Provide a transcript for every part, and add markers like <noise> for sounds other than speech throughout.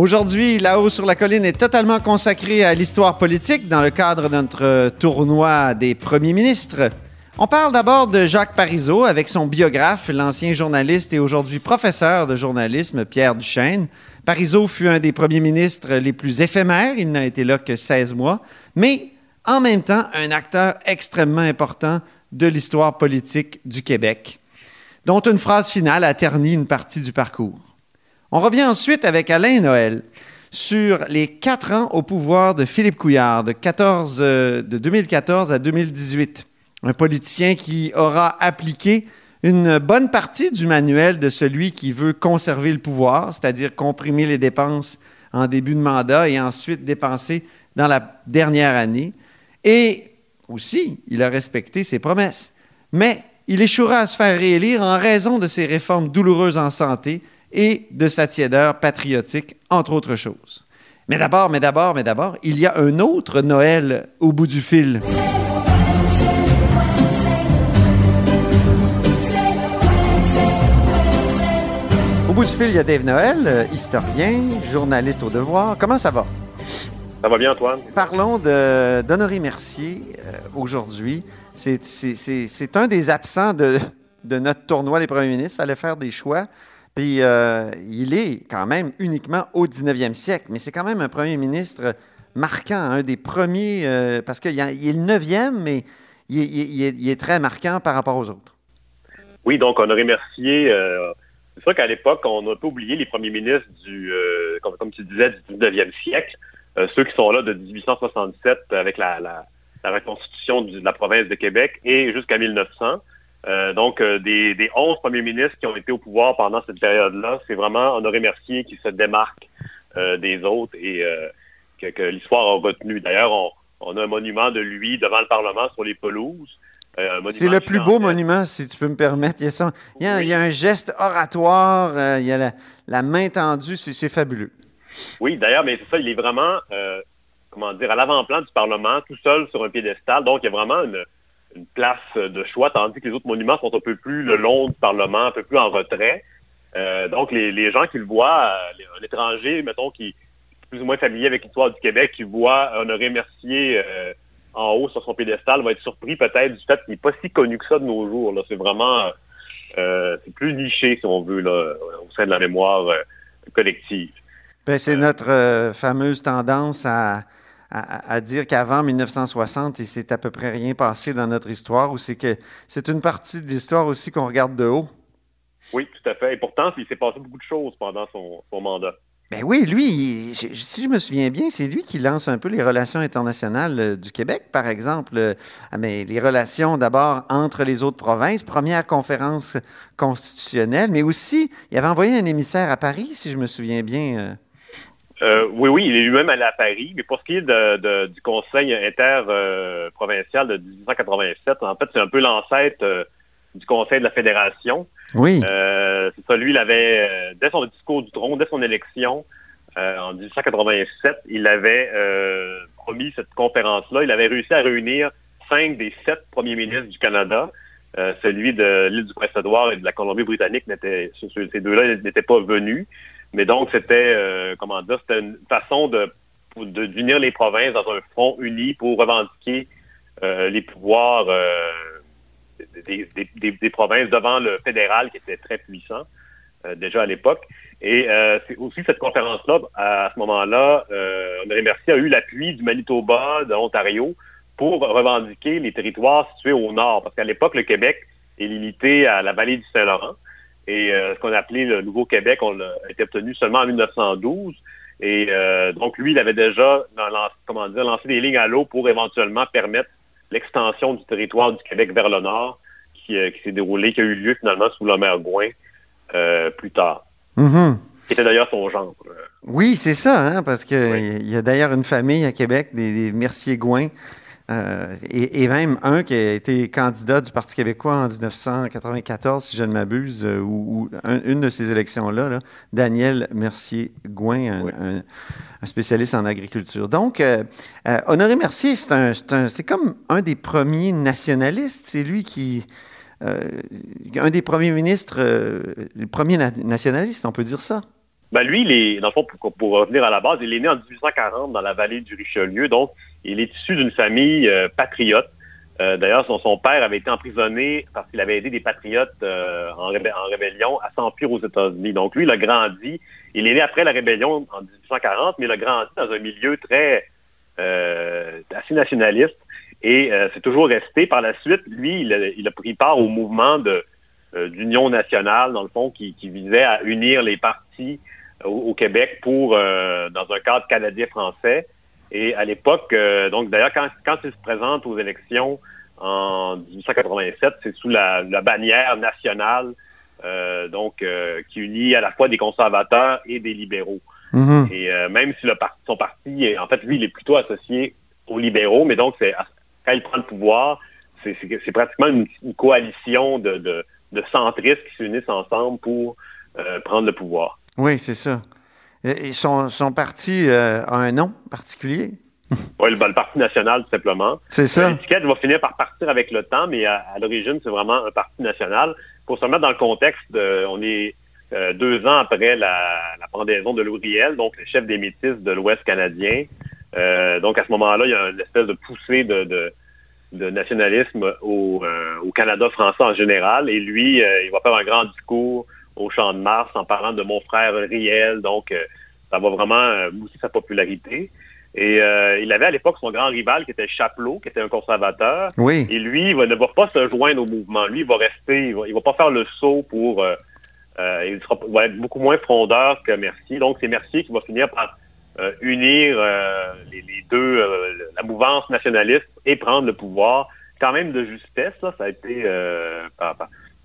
Aujourd'hui, là-haut sur la colline est totalement consacré à l'histoire politique dans le cadre de notre tournoi des premiers ministres. On parle d'abord de Jacques Parizeau avec son biographe, l'ancien journaliste et aujourd'hui professeur de journalisme Pierre Duchesne. Parizeau fut un des premiers ministres les plus éphémères, il n'a été là que 16 mois, mais en même temps un acteur extrêmement important de l'histoire politique du Québec, dont une phrase finale a terni une partie du parcours. On revient ensuite avec Alain Noël sur les quatre ans au pouvoir de Philippe Couillard, de, 14, de 2014 à 2018. Un politicien qui aura appliqué une bonne partie du manuel de celui qui veut conserver le pouvoir, c'est-à-dire comprimer les dépenses en début de mandat et ensuite dépenser dans la dernière année. Et aussi, il a respecté ses promesses. Mais il échouera à se faire réélire en raison de ses réformes douloureuses en santé et de sa tiédeur patriotique, entre autres choses. Mais d'abord, mais d'abord, mais d'abord, il y a un autre Noël au bout du fil. Au bout du fil, il y a Dave Noël, euh, historien, journaliste au devoir. Comment ça va? Ça va bien, Antoine? Parlons d'Honoré Mercier euh, aujourd'hui. C'est un des absents de, de, notre tournoi des premiers ministres. Il fallait faire des choix. Puis euh, il est quand même uniquement au 19e siècle, mais c'est quand même un premier ministre marquant, un des premiers, parce qu'il est le 9e, mais il, est, très marquant par rapport aux autres. Oui, donc Honoré Mercier c'est sûr qu'à l'époque, on a un peu oublié les premiers ministres du, euh, comme, tu disais, du 19e siècle, euh, ceux qui sont là de 1867 avec la, la, la reconstitution de la province de Québec et jusqu'à 1900. Euh, donc, euh, des, des 11 premiers ministres qui ont été au pouvoir pendant cette période-là, c'est vraiment Honoré Mercier qui se démarque euh, des autres et que, que l'histoire a retenu. D'ailleurs, on, on, a un monument de lui devant le Parlement sur les pelouses. C'est le plus beau monument, si tu peux me permettre. Il y a, ça. Il y a, oui. il y a un geste oratoire, il y a la, la main tendue, c'est fabuleux. Oui, d'ailleurs, mais c'est ça, il est vraiment, comment dire, à l'avant-plan du Parlement, tout seul sur un piédestal. Donc, il y a vraiment une, une, place de choix, tandis que les autres monuments sont un peu plus le long du Parlement, un peu plus en retrait. Euh, donc, les, les, gens qui le voient, un étranger, mettons, qui est plus ou moins familier avec l'histoire du Québec, qui voit Honoré Mercier en haut sur son piédestal va être surpris peut-être du fait qu'il n'est pas si connu que ça de nos jours. C'est vraiment euh, c'est plus niché, si on veut, là, au sein de la mémoire euh, collective. Ben, c'est notre euh, fameuse tendance à, à, à dire qu'avant 1960, il s'est à peu près rien passé dans notre histoire, ou c'est que c'est une partie de l'histoire aussi qu'on regarde de haut? Oui, tout à fait. Et pourtant, il s'est passé beaucoup de choses pendant son, son mandat. Ben oui, lui, je, si je me souviens bien, c'est lui qui lance un peu les relations internationales euh, du Québec, par exemple. Euh, mais les relations d'abord entre les autres provinces, première conférence constitutionnelle, mais aussi, il avait envoyé un émissaire à Paris, si je me souviens bien. Euh. Euh, oui, oui, il est lui-même allé à Paris, mais pour ce qui est de, de, du Conseil interprovincial de 1887, en fait, c'est un peu l'ancêtre du Conseil de la Fédération. Oui. Euh, c'est ça, lui, il avait, euh, dès son discours du trône, dès son élection, euh, en 1887, il avait euh, promis cette conférence-là. Il avait réussi à réunir cinq des sept premiers ministres du Canada. Euh, celui de l'île du Prince-Édouard et de la Colombie-Britannique, ces deux-là n'étaient pas venus. Mais donc, c'était, euh, comment dire, c'était une façon de, d'unir les provinces dans un front uni pour revendiquer les pouvoirs des, des, des, provinces devant le fédéral qui était très puissant euh, déjà à l'époque. Et euh, c'est aussi cette conférence-là, à, ce moment-là, euh, Honoré Mercier a eu l'appui du Manitoba, de l'Ontario, pour revendiquer les territoires situés au nord. Parce qu'à l'époque, le Québec est limité à la vallée du Saint-Laurent. Et ce qu'on appelait le Nouveau-Québec, on a été obtenu seulement en 1912. Et donc, lui, il avait déjà comment dire, lancé des lignes à l'eau pour éventuellement permettre l'extension du territoire du Québec vers le nord qui, s'est déroulé, qui a eu lieu finalement sous le maire Gouin plus tard. Mm-hmm. C'était d'ailleurs son genre. Oui, c'est ça, hein, parce qu'il y a d'ailleurs une famille à Québec, des, Mercier-Gouin, euh, et, même un qui a été candidat du Parti québécois en 1994, si je ne m'abuse, euh, ou, une de ces élections-là, Daniel Mercier-Gouin, un, spécialiste en agriculture. Donc, euh, Honoré Mercier, c'est comme un des premiers nationalistes. C'est lui qui... un des premiers ministres, le premier nationaliste, on peut dire ça. Ben lui, il est, dans le fond, pour, revenir à la base, il est né en 1840 dans la vallée du Richelieu, donc il est issu d'une famille euh, patriote. Euh, d'ailleurs, son, père avait été emprisonné parce qu'il avait aidé des patriotes euh, en, rébellion à s'enfuir aux États-Unis. Donc lui, il a grandi. Il est né après la rébellion en 1840, mais il a grandi dans un milieu très assez nationaliste. Et c'est toujours resté. Par la suite, lui, il a, pris part au mouvement d'union nationale, dans le fond, qui, visait à unir les partis au, Québec pour, dans un cadre canadien-français. Et à l'époque, euh, donc d'ailleurs, quand, quand il se présente aux élections en 1887, c'est sous la, bannière nationale, euh, donc qui unit à la fois des conservateurs et des libéraux. Mm-hmm. Et même si le son parti, en fait, lui, il est plutôt associé aux libéraux, mais donc quand il prend le pouvoir, c'est pratiquement une, coalition de, de, centristes qui s'unissent ensemble pour prendre le pouvoir. Oui, c'est ça. Et son, parti euh, a un nom particulier? oui, le, Parti national, tout simplement. C'est ça. L'étiquette va finir par partir avec le temps, mais à, l'origine, c'est vraiment un parti national. Pour se mettre dans le contexte, on est euh, deux ans après la, pendaison de Louriel, donc le chef des métis de l'Ouest canadien. Euh, donc à ce moment-là, il y a une espèce de poussée de, nationalisme au, au, Canada français en général. Et lui, il va faire un grand discours au Champ de Mars en parlant de mon frère Riel. Donc, euh, ça va vraiment euh, mousser sa popularité. Et euh, il avait à l'époque son grand rival qui était Chapelot, qui était un conservateur. Oui. Et lui, il ne va pas se joindre au mouvement. Lui, il va rester, il ne va, pas faire le saut pour... il, va être beaucoup moins frondeur que Mercier. Donc, c'est Mercier qui va finir par unir les, deux, la mouvance nationaliste et prendre le pouvoir. Quand même de justesse, ça a été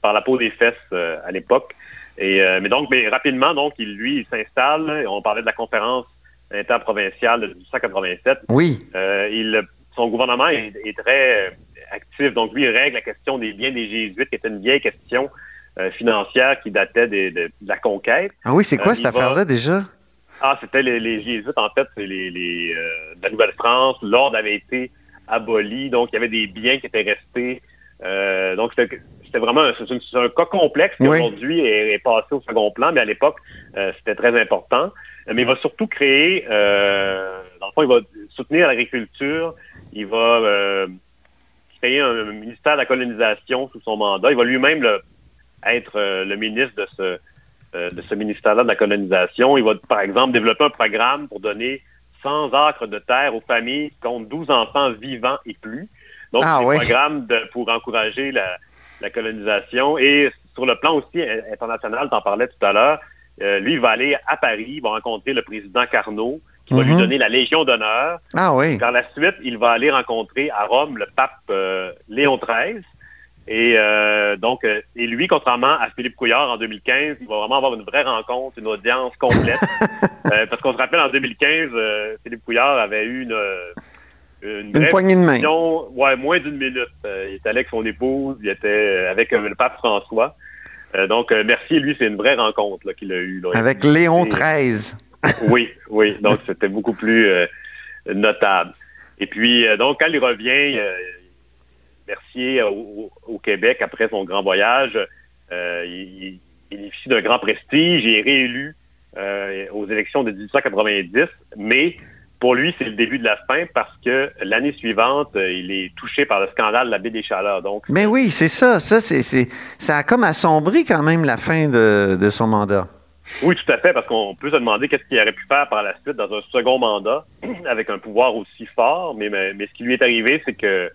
par, la peau des fesses à l'époque. Euh, mais donc, mais rapidement, donc, il, lui, il s'installe. On parlait de la conférence interprovinciale de 1887. Oui. Euh, il, son gouvernement est, très euh, actif. Donc, lui, il règle la question des biens des Jésuites, qui était une vieille question financière qui datait de, la conquête. Ah oui, c'est quoi cette affaire-là déjà? Ah, c'était les, Jésuites, en fait, c'est les, la Nouvelle-France. L'ordre avait été aboli, donc il y avait des biens qui étaient restés. donc, c'était c'est vraiment un, un, cas complexe qui aujourd'hui est, passé au second plan, mais à l'époque, euh, c'était très important. Mais il va surtout créer, euh, dans le fond, il va soutenir l'agriculture, il va euh, créer un ministère de la colonisation sous son mandat. Il va lui-même être le ministre de ce, de ce ministère-là de la colonisation. Il va, par exemple, développer un programme pour donner 100 acres de terre aux familles qui comptent 12 enfants vivants et plus. Donc, ah c'est un programme pour encourager la, la colonisation. Et sur le plan aussi international, tu en parlais tout à l'heure, euh, lui, il va aller à Paris, il va rencontrer le président Carnot, qui va lui mhm. donner la Légion d'honneur. Ah oui. Par la suite, il va aller rencontrer à Rome le pape euh, Léon XIII. Et euh, donc, et lui, contrairement à Philippe Couillard en 2015, il va vraiment avoir une vraie rencontre, une audience complète. <laughs> parce qu'on se rappelle, en 2015, Philippe Couillard avait eu une, une, poignée de main. Ouais, moins d'une minute. Euh, il était avec son épouse, il était euh, avec euh, le pape François. donc, merci, lui, c'est une vraie rencontre qu'il a eue. Avec Léon XIII. <laughs> oui, oui. Donc, c'était beaucoup plus notable. Et puis, donc, quand il revient, Mercier au, Québec après son grand voyage, il, il bénéficie d'un grand prestige. Il est réélu aux élections de 1890, mais pour lui, c'est le début de la fin parce que l'année suivante, euh, il est touché par le scandale de la baie des Chaleurs. Donc, Mais oui, c'est ça. Ça, c'est, ça a comme assombri quand même la fin de, son mandat. Oui, tout à fait, parce qu'on peut se demander qu'est-ce qu'il aurait pu faire par la suite dans un second mandat <clears throat> avec un pouvoir aussi fort. Mais, mais, ce qui lui est arrivé, c'est que,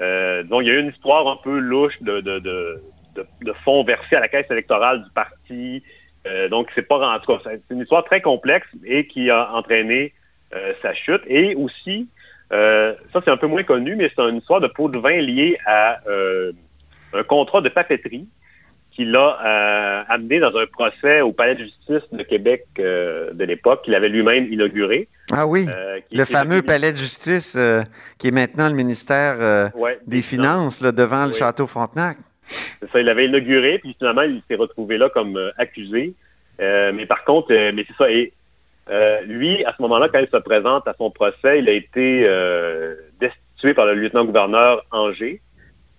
euh, disons, il y a eu une histoire un peu louche de, de, de, de fonds versés à la caisse électorale du parti. Euh, donc, c'est pas en tout cas, c'est une histoire très complexe et qui a entraîné sa chute. Et aussi, euh, ça c'est un peu moins connu, mais c'est une histoire de pot de vin liée à un contrat de papeterie qu'il a amené dans un procès au Palais de justice de Québec de l'époque, qu'il avait lui-même inauguré. Ah oui, le fameux Palais de justice qui est maintenant le ministère des Finances, devant le Château Frontenac. C'est ça, il avait inauguré, puis finalement, il s'est retrouvé là comme euh, accusé. Euh, mais par contre, euh, mais c'est ça. Et lui, à ce moment-là, quand il se présente à son procès, il a été destitué par le lieutenant-gouverneur Angers,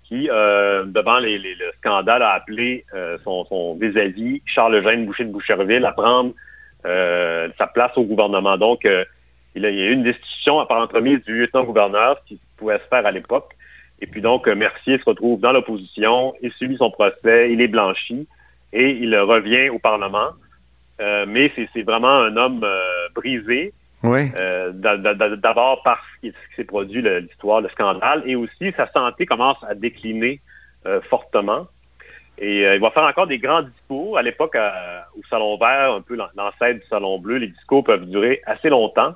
qui, devant les, le scandale, a appelé son, vis-à-vis, Charles-Eugène Boucher de Boucherville, à prendre sa place au gouvernement. Donc, il, y a eu une destitution par entremise du lieutenant-gouverneur, ce qui pouvait se faire à l'époque. Et puis donc, euh, Mercier se retrouve dans l'opposition, il subit son procès, il est blanchi et il revient au Parlement. Euh, mais c'est vraiment un homme euh, brisé. Oui. D'abord parce ce qui s'est produit, l'histoire, le scandale, et aussi sa santé commence à décliner fortement. Et il va faire encore des grands discours. À l'époque, au Salon Vert, un peu l'ancêtre du Salon Bleu, les discours peuvent durer assez longtemps.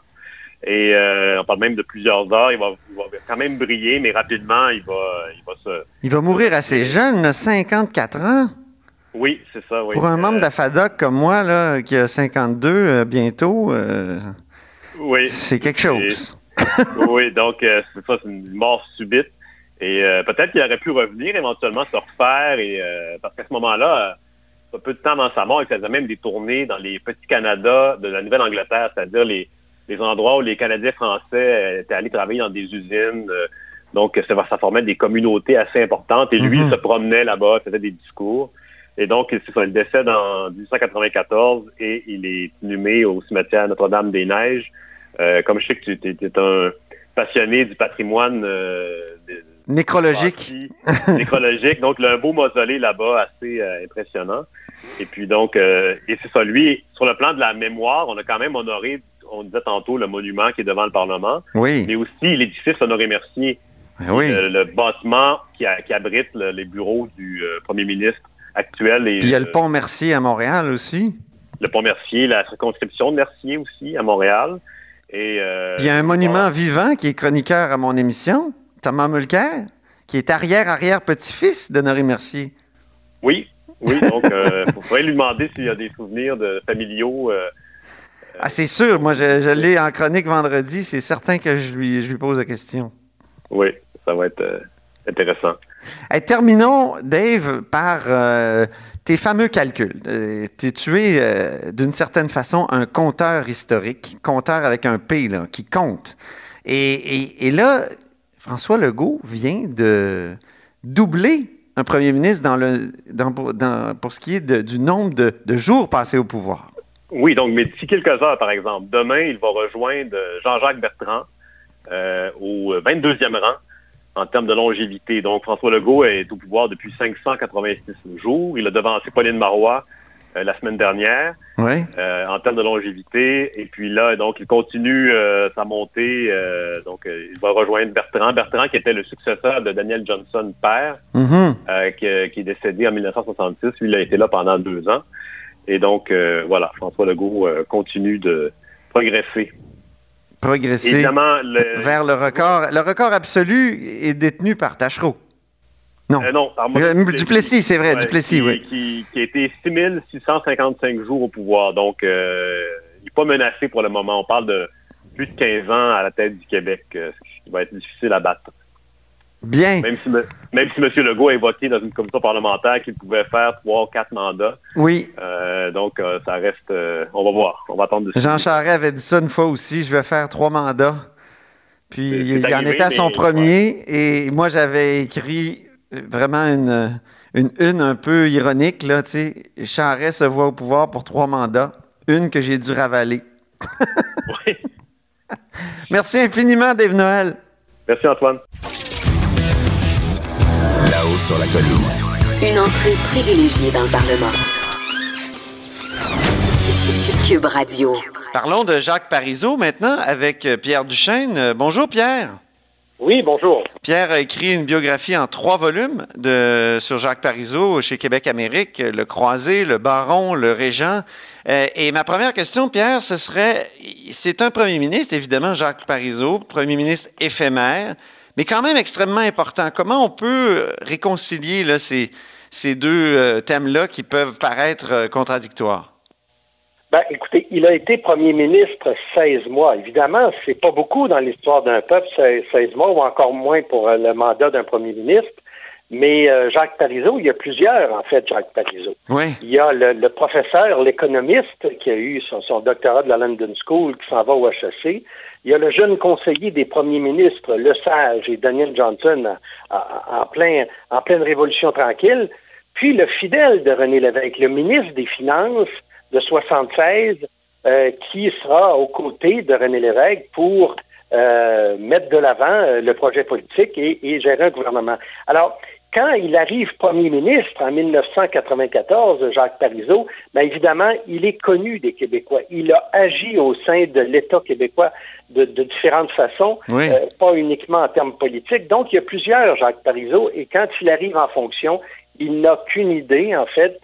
Et euh, on parle même de plusieurs heures. Il va, quand même briller, mais rapidement, il va, il va se... Il va mourir assez jeune, 54 ans? Oui, c'est ça, oui. Pour un membre euh, d'AFADOC comme moi, là, qui a 52 euh, bientôt, oui. c'est quelque chose. <laughs> oui, donc c'est ça, c'est une mort subite. Et peut-être qu'il aurait pu revenir, éventuellement se refaire, et, parce qu'à ce moment-là, un peu de temps avant sa mort, il faisait même des tournées dans les petits Canada de la Nouvelle-Angleterre, c'est-à-dire les, les endroits où les Canadiens français euh, étaient allés travailler dans des usines. Euh, donc, ça, ça formait des communautés assez importantes. Et lui, il mhm. se promenait là-bas, faisait des discours. Et donc, il décède en 1894 et il est inhumé au cimetière Notre-Dame-des-Neiges. Euh, comme je sais que tu es, un passionné du patrimoine nécrologique. nécrologique. Donc, il a un beau mausolée là-bas, assez impressionnant. Et puis donc, et c'est ça, lui, sur le plan de la mémoire, on a quand même honoré on disait tantôt le monument qui est devant le Parlement, oui. mais aussi l'édifice Honoré-Mercier, ben oui. le, bâtiment qui, abrite les bureaux du euh, premier ministre Et, Puis il y a le pont Mercier à Montréal aussi. Le pont Mercier, la circonscription de Mercier aussi à Montréal. Et, euh, Puis il y a un monument vivant qui est chroniqueur à mon émission, Thomas Mulcair, qui est arrière-arrière-petit-fils d'Honoré Mercier. Oui, oui, donc il euh, <laughs> faudrait lui demander s'il y a des souvenirs de familiaux ah, c'est sûr. Moi, je, l'ai en chronique vendredi. C'est certain que je lui, je lui pose la question. Oui, ça va être euh, intéressant. Terminons, Dave, par euh, tes fameux calculs. Euh, tu es, d'une certaine façon, un compteur historique, compteur avec un P, qui compte. Et, là, François Legault vient de doubler un premier ministre dans pour ce qui est du nombre de jours passés au pouvoir. Oui, donc, mais d'ici quelques heures, par exemple, demain, il va rejoindre Jean-Jacques Bertrand euh, au 22e rang en termes de longévité. Donc, François Legault est au pouvoir depuis 586 jours. Il a devancé Pauline Marois euh, la semaine dernière euh, en termes de longévité. Et puis là, donc, il continue sa montée. donc, il va rejoindre Bertrand. Bertrand, qui était le successeur de Daniel Johnson, père, mm-hmm. qui, qui, est décédé en 1966. Lui, il a été là pendant deux ans. Et donc, euh, voilà, François Legault euh, continue de progresser. Progresser vers le record. Le record absolu est détenu par Tachereau. Non. Euh, non, par Duplessis, c'est vrai, Duplessis, oui. Qui, qui, a été 6655 jours au pouvoir. Donc, il n'est pas menacé pour le moment. On parle de plus de 15 ans à la tête du Québec, ce qui va être difficile à battre. Bien. Même si, même si M. Legault a évoqué dans une commission parlementaire qu'il pouvait faire trois ou quatre mandats. Oui. Euh, donc, euh, ça reste... Euh, on va voir. On va attendre. Jean Charest avait dit ça une fois aussi. Je vais faire trois mandats. Puis, il en était à son premier. Et moi, j'avais écrit vraiment une, une une un peu ironique. Là, Charest se voit au pouvoir pour trois mandats. Une que j'ai dû ravaler. <laughs> oui. Merci infiniment, Dave Noël. Merci, Antoine. Là-haut sur la colline. Une entrée privilégiée dans le Parlement. Cube Radio. Parlons de Jacques Parizeau maintenant avec euh, Pierre Duchesne. Euh, bonjour Pierre. Oui, bonjour. Pierre a écrit une biographie en trois volumes de, sur Jacques Parizeau chez Québec Amérique, Le Croisé, Le Baron, Le Régent. Euh, et ma première question, Pierre, ce serait, c'est un premier ministre, évidemment, Jacques Parizeau, premier ministre éphémère, mais quand même extrêmement important. Comment on peut réconcilier là, ces, ces deux thèmes-là qui peuvent paraître contradictoires? Ben, écoutez, il a été premier ministre 16 mois. Évidemment, c'est pas beaucoup dans l'histoire d'un peuple, 16 mois, ou encore moins pour euh, le mandat d'un premier ministre. Mais euh, Jacques Parizeau, il y a plusieurs, en fait, Jacques Parizeau. Oui. Il y a le, professeur, l'économiste, qui a eu son, doctorat de la London School, qui s'en va au HEC. Il y a le jeune conseiller des premiers ministres, Le Sage et Daniel Johnson, en, plein, en pleine révolution tranquille. Puis le fidèle de René Lévesque, le ministre des Finances, de 76 euh, qui sera aux côtés de René Lévesque pour euh, mettre de l'avant euh, le projet politique et, gérer un gouvernement. Alors, quand il arrive premier ministre en 1994, Jacques Parizeau, bien évidemment, il est connu des Québécois. Il a agi au sein de l'État québécois de, différentes façons, pas uniquement en termes politiques. Donc, il y a plusieurs Jacques Parizeau, et quand il arrive en fonction, il n'a qu'une idée, en fait,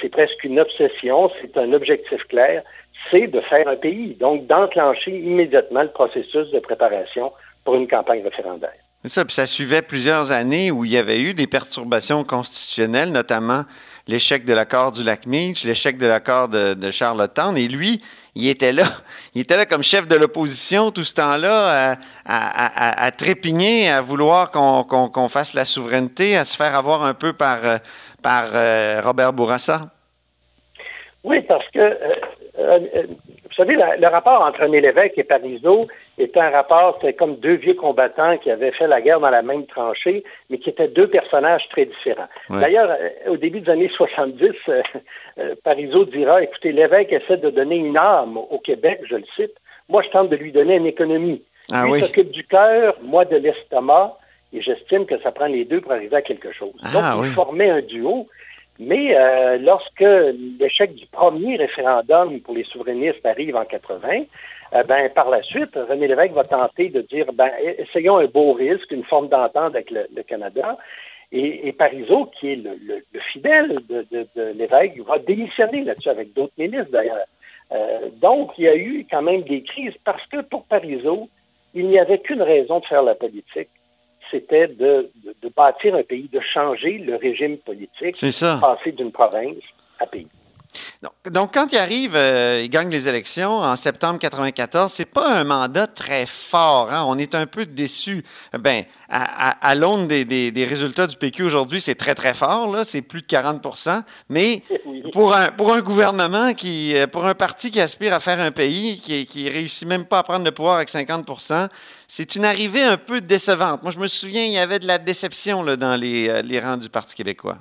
c'est presque une obsession, c'est un objectif clair, c'est de faire un pays. Donc, d'enclencher immédiatement le processus de préparation pour une campagne référendaire. Ça, puis ça suivait plusieurs années où il y avait eu des perturbations constitutionnelles, notamment l'échec de l'accord du lac Meach, l'échec de l'accord de, de Charlottetown. Et lui, il était là. <laughs> Il était là comme chef de l'opposition tout ce temps-là, à, trépigner, à vouloir qu'on fasse la souveraineté, à se faire avoir un peu par, euh, euh, Robert Bourassa. Oui, parce que, euh, vous savez, le rapport entre René Lévesque et Parizeau était un rapport, c'était comme deux vieux combattants qui avaient fait la guerre dans la même tranchée, mais qui étaient deux personnages très différents. D'ailleurs, au début des années 70, euh, Parizeau dira, écoutez, l'évêque essaie de donner une âme au Québec, je le cite. Moi, je tente de lui donner une économie. Ah, lui s'occupe du cœur, moi de l'estomac, et j'estime que ça prend les deux pour arriver à quelque chose. Ah, Donc, il formait un duo. Mais euh, lorsque l'échec du premier référendum pour les souverainistes arrive en 80, euh, ben, par la suite, René Lévesque va tenter de dire, ben, essayons un beau risque, une forme d'entente avec le, Canada. Et, et, Parizeau, qui est le, fidèle de, l'évêque, va démissionner là-dessus avec d'autres ministres d'ailleurs. Euh, donc, il y a eu quand même des crises parce que pour Parizeau, il n'y avait qu'une raison de faire la politique, c'était de, bâtir un pays, de changer le régime politique, de passer d'une province à pays. Donc, quand il arrive, euh, il gagne les élections en septembre 94, c'est pas un mandat très fort. Hein? On est un peu déçu. Ben, à, à, l'aune des, résultats du PQ aujourd'hui, c'est très, très fort. C'est plus de 40% Mais pour, un, pour un gouvernement, qui, euh, pour un parti qui aspire à faire un pays, qui, qui réussit même pas à prendre le pouvoir avec 50% c'est une arrivée un peu décevante. Moi, je me souviens, il y avait de la déception là, dans les, euh, les rangs du Parti québécois.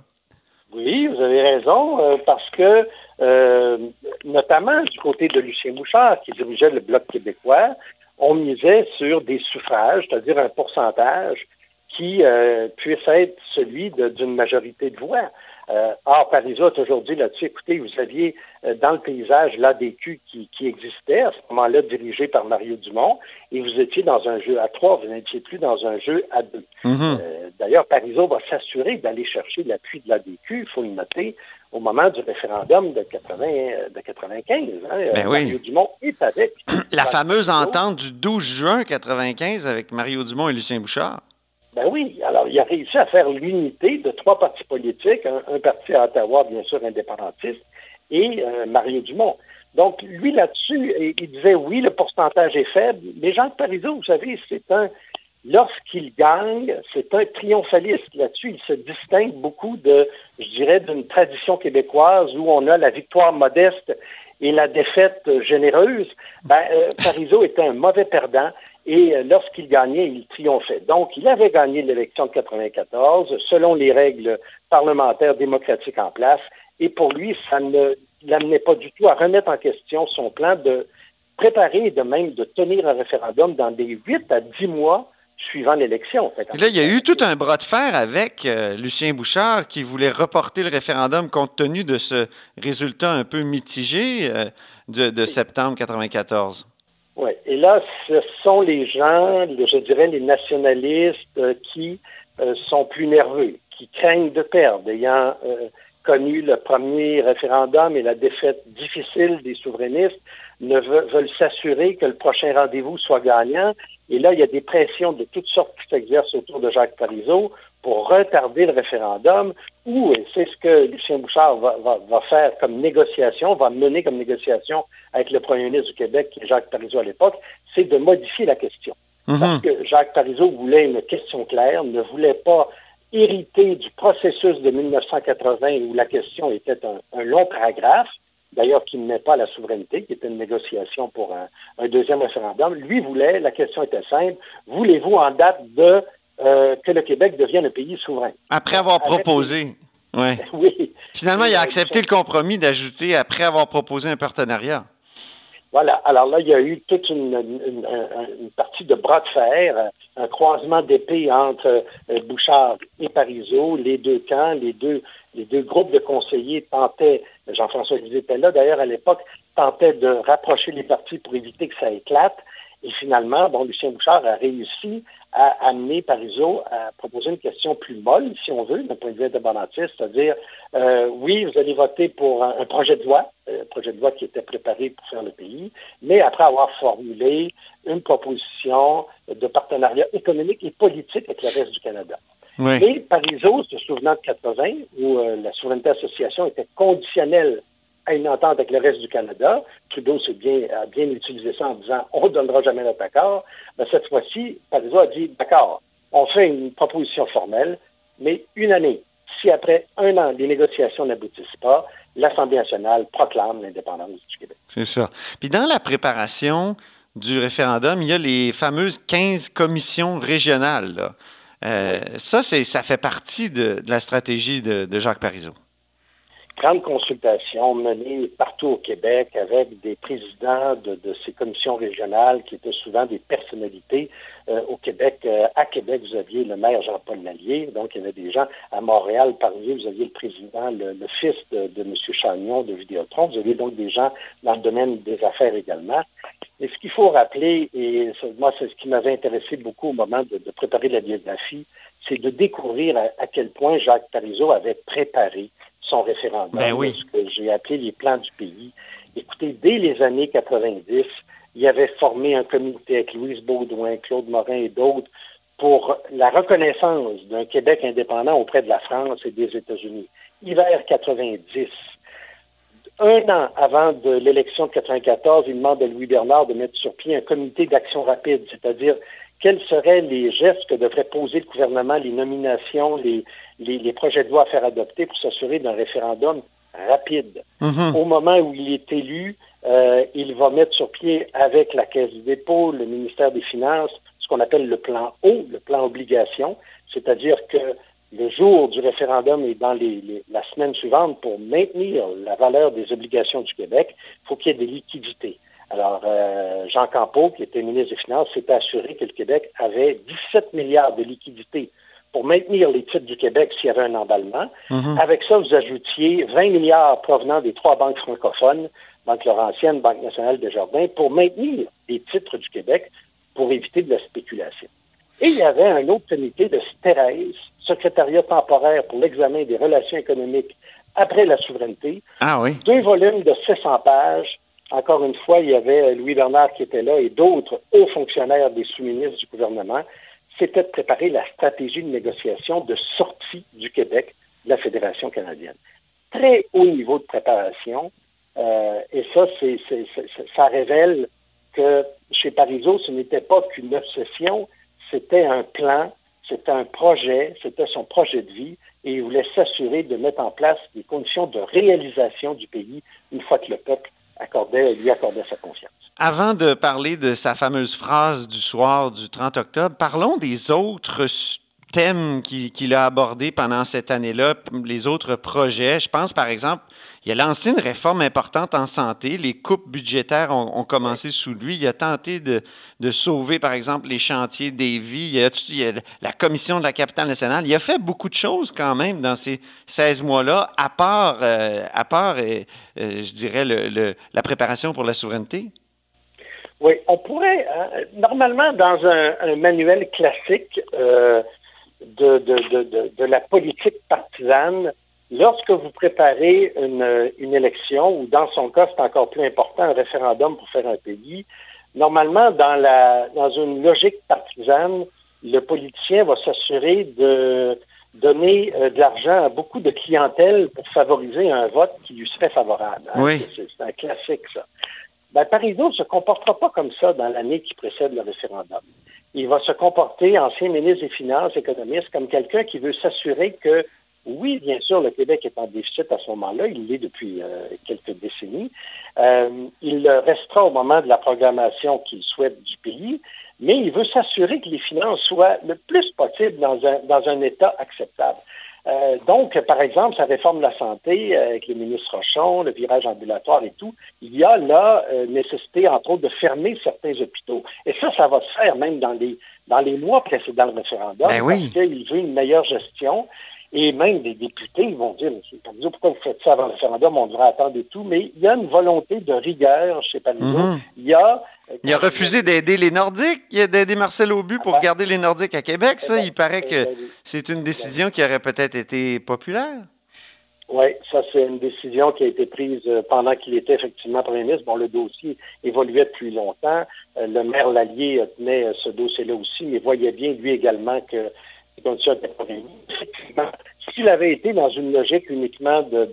Oui, vous avez raison, euh, parce que euh, notamment du côté de Lucien Bouchard, qui dirigeait le Bloc québécois, on misait sur des suffrages, c'est-à-dire un pourcentage qui euh, puisse être celui d'une majorité de voix. Euh, or, Parizeau a toujours dit là-dessus, écoutez, vous aviez euh, dans le paysage l'ADQ qui, qui existait, à ce moment-là dirigé par Mario Dumont, et vous étiez dans un jeu à trois, vous n'étiez plus dans un jeu à deux. Mm-hmm. Euh, d'ailleurs, Parizeau va s'assurer d'aller chercher l'appui de l'ADQ, il faut le noter, au moment du référendum de, 80, de 95. Hein, ben Mario Dumont est avec. <clears throat> La fameuse entente du 12 juin 95 avec Mario Dumont et Lucien Bouchard. Ben oui, alors il a réussi à faire l'unité de trois partis politiques, un, parti à Ottawa, bien sûr, indépendantiste, et euh, Mario Dumont. Donc, lui, là-dessus, il disait oui, le pourcentage est faible, mais Jean Parizeau, vous savez, c'est un, lorsqu'il gagne, c'est un triomphaliste. Là-dessus, il se distingue beaucoup de, je dirais, d'une tradition québécoise où on a la victoire modeste et la défaite généreuse. Ben, euh, Parizeau était un mauvais perdant. Et euh, lorsqu'il gagnait, il triomphait. Donc, il avait gagné l'élection de 1994 selon les règles parlementaires démocratiques en place. Et pour lui, ça ne l'amenait pas du tout à remettre en question son plan de préparer et de même de tenir un référendum dans des 8 à 10 mois suivant l'élection. Là, il y a eu tout un bras de fer avec euh, Lucien Bouchard qui voulait reporter le référendum compte tenu de ce résultat un peu mitigé euh, de, septembre 94. Oui, et là, ce sont les gens, je dirais les nationalistes euh, qui sont plus nerveux, qui craignent de perdre, ayant connu le premier référendum et la défaite difficile des souverainistes, veulent s'assurer que le prochain rendez-vous soit gagnant. Et là, il y a des pressions de toutes sortes qui s'exercent autour de Jacques Parizeau pour retarder le référendum, ou, et c'est ce que Lucien Bouchard va, faire comme négociation, va mener comme négociation avec le premier ministre du Québec, qui est Jacques Parizeau à l'époque, c'est de modifier la question. Mhm. Parce que Jacques Parizeau voulait une question claire, ne voulait pas hériter du processus de 1980 où la question était un long paragraphe, d'ailleurs qui ne met pas la souveraineté, qui était une négociation pour un, deuxième référendum. Lui voulait, la question était simple, voulez-vous en date de euh, que le Québec devienne un pays souverain? Après avoir proposé. <laughs> oui. Finalement, il a accepté le compromis d'ajouter après avoir proposé un partenariat. Voilà. Alors là, il y a eu toute une, partie de bras de fer, un croisement d'épées entre euh, Bouchard et Parizeau, les deux camps, les deux, les deux groupes de conseillers tentaient, Jean-François Lisée était là d'ailleurs à l'époque, tentaient de rapprocher les partis pour éviter que ça éclate. Et finalement, bon, Lucien Bouchard a réussi à amener Parizeau à proposer une question plus molle, si on veut, d'un point de vue indépendantiste, c'est-à-dire, euh, oui, vous allez voter pour un, projet de loi, un projet de loi qui était préparé pour faire le pays, mais après avoir formulé une proposition de partenariat économique et politique avec le reste du Canada. Et Parizeau, se souvenant de 80, où euh, la souveraineté association était conditionnelle à une entente avec le reste du Canada, Trudeau bien, a bien utilisé ça en disant on ne donnera jamais notre accord, ben, cette fois-ci, Parizeau a dit d'accord, on fait une proposition formelle, mais une année. Si après un an, les négociations n'aboutissent pas, l'Assemblée nationale proclame l'indépendance du Québec. C'est ça. Puis dans la préparation du référendum, il y a les fameuses 15 commissions régionales. Euh, ça, ça fait partie de, la stratégie de, Jacques Parizeau. Grande consultation menée partout au Québec avec des présidents de, ces commissions régionales qui étaient souvent des personnalités. Euh, au Québec, euh, à Québec, vous aviez le maire Jean-Paul Lallier, donc il y avait des gens à Montréal, Paris, vous aviez le président, le, fils de, M. Chagnon de Vidéotron, vous aviez donc des gens dans le domaine des affaires également. Et ce qu'il faut rappeler, et moi c'est ce qui m'avait intéressé beaucoup au moment de, préparer la biographie, c'est de découvrir à, quel point Jacques Parizeau avait préparé son référendum, ben oui. ce que j'ai appelé les plans du pays. Écoutez, dès les années 90, il avait formé un comité avec Louise Baudouin, Claude Morin et d'autres pour la reconnaissance d'un Québec indépendant auprès de la France et des États-Unis. Hiver 90, un an avant de l'élection de 1994, il demande à Louis Bernard de mettre sur pied un comité d'action rapide, c'est-à-dire quels seraient les gestes que devrait poser le gouvernement, les nominations, les, les, projets de loi à faire adopter pour s'assurer d'un référendum rapide? Mm-hmm. Au moment où il est élu, euh, il va mettre sur pied avec la Caisse du dépôt, le ministère des Finances, ce qu'on appelle le plan O, le plan obligation, c'est-à-dire que le jour du référendum et dans la semaine suivante, pour maintenir la valeur des obligations du Québec, il faut qu'il y ait des liquidités. Alors, euh, Jean Campeau, qui était ministre des Finances, s'est assuré que le Québec avait 17 milliards de liquidités pour maintenir les titres du Québec s'il y avait un emballement. Mhm. Avec ça, vous ajoutiez 20 milliards provenant des trois banques francophones, Banque Laurentienne, Banque nationale des Jardins, pour maintenir les titres du Québec pour éviter de la spéculation. Et il y avait un autre comité de Thérèse, secrétariat temporaire pour l'examen des relations économiques après la souveraineté. Ah oui. Deux volumes de 600 pages. Encore une fois, il y avait Louis Bernard qui était là et d'autres hauts fonctionnaires des sous-ministres du gouvernement. C'était de préparer la stratégie de négociation de sortie du Québec de la Fédération canadienne. Très haut niveau de préparation. Euh, et ça, ça révèle que chez Parizeau, ce n'était pas qu'une obsession, c'était un plan c'était un projet, c'était son projet de vie, et il voulait s'assurer de mettre en place des conditions de réalisation du pays une fois que le peuple lui accordait sa confiance. Avant de parler de sa fameuse phrase du soir du 30 octobre, parlons des autres thèmes qu'il a abordés pendant cette année-là, les autres projets. Je pense, par exemple, il a lancé une réforme importante en santé. Les coupes budgétaires ont, commencé sous lui. Il a tenté de, sauver, par exemple, les chantiers des vies. Il y a, la commission de la capitale nationale. Il a fait beaucoup de choses quand même dans ces 16 mois-là, à part, euh, à part euh, euh, je dirais, la préparation pour la souveraineté. Oui, on pourrait, hein, normalement, dans un, manuel classique de, de, la politique partisane, Lorsque vous préparez une, élection, ou dans son cas, c'est encore plus important, un référendum pour faire un pays, normalement, dans, la, dans une logique partisane, le politicien va s'assurer de donner euh, de l'argent à beaucoup de clientèle pour favoriser un vote qui lui serait favorable. Hein. Oui. C'est un classique, ça. Ben, Parizeau ne se comportera pas comme ça dans l'année qui précède le référendum. Il va se comporter, ancien ministre des Finances, économiste, comme quelqu'un qui veut s'assurer que oui, bien sûr, le Québec est en déficit à ce moment-là. Il l'est depuis euh, quelques décennies. Euh, il restera au moment de la programmation qu'il souhaite du pays, mais il veut s'assurer que les finances soient le plus possible dans un, état acceptable. Euh, donc, par exemple, sa réforme de la santé avec le ministre Rochon, le virage ambulatoire et tout, il y a là nécessité, entre autres, de fermer certains hôpitaux. Et ça, ça va se faire même dans les, dans les mois précédant le référendum, ben parce qu'il veut une meilleure gestion. Et même des députés ils vont dire, M. Parizeau, pourquoi vous faites ça avant le référendum? On devrait attendre et tout. Mais il y a une volonté de rigueur chez Parizeau. Mhm. Il y a... Euh, il a refusé d'aider les Nordiques, il a d'aider Marcel Aubu pour ah. garder les Nordiques à Québec, ça. Il paraît que c'est une décision qui aurait peut-être été populaire. Oui, ça c'est une décision qui a été prise euh, pendant qu'il était effectivement Premier ministre. Bon, le dossier évoluait depuis longtemps. Euh, le maire Lallier tenait ce dossier-là aussi, mais voyait bien lui également que s'il avait été dans une logique uniquement de,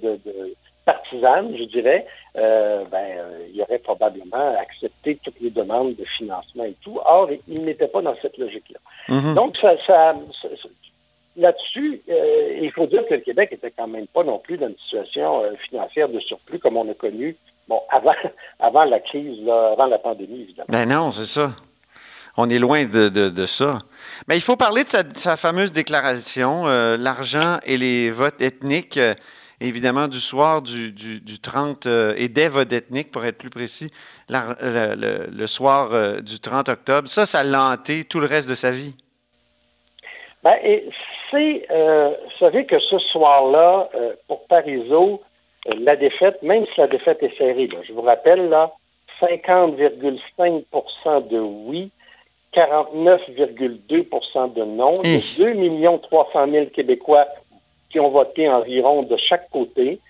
partisane, je dirais, euh, ben, euh, il aurait probablement accepté toutes les demandes de financement et tout. Or, il n'était pas dans cette logique-là. Mm-hmm. Donc, ça, là-dessus, euh, il faut dire que le Québec n'était quand même pas non plus dans une situation financière de surplus comme on a connu bon, avant, <laughs> avant la crise, avant la pandémie, évidemment. Ben non, c'est ça. On est loin de, ça. Mais il faut parler de sa, fameuse déclaration, euh, l'argent et les votes ethniques, euh, évidemment du soir du, 30, euh, et des votes ethniques pour être plus précis, le, soir du 30 octobre. Ça, ça l'a hanté tout le reste de sa vie. Ben, c'est, savez que ce soir-là, pour Parizeau, la défaite, même si la défaite est serrée, je vous rappelle, là, 50,5% de oui, 49,2% de non. A 2 300 000 Québécois qui ont voté environ de chaque côté.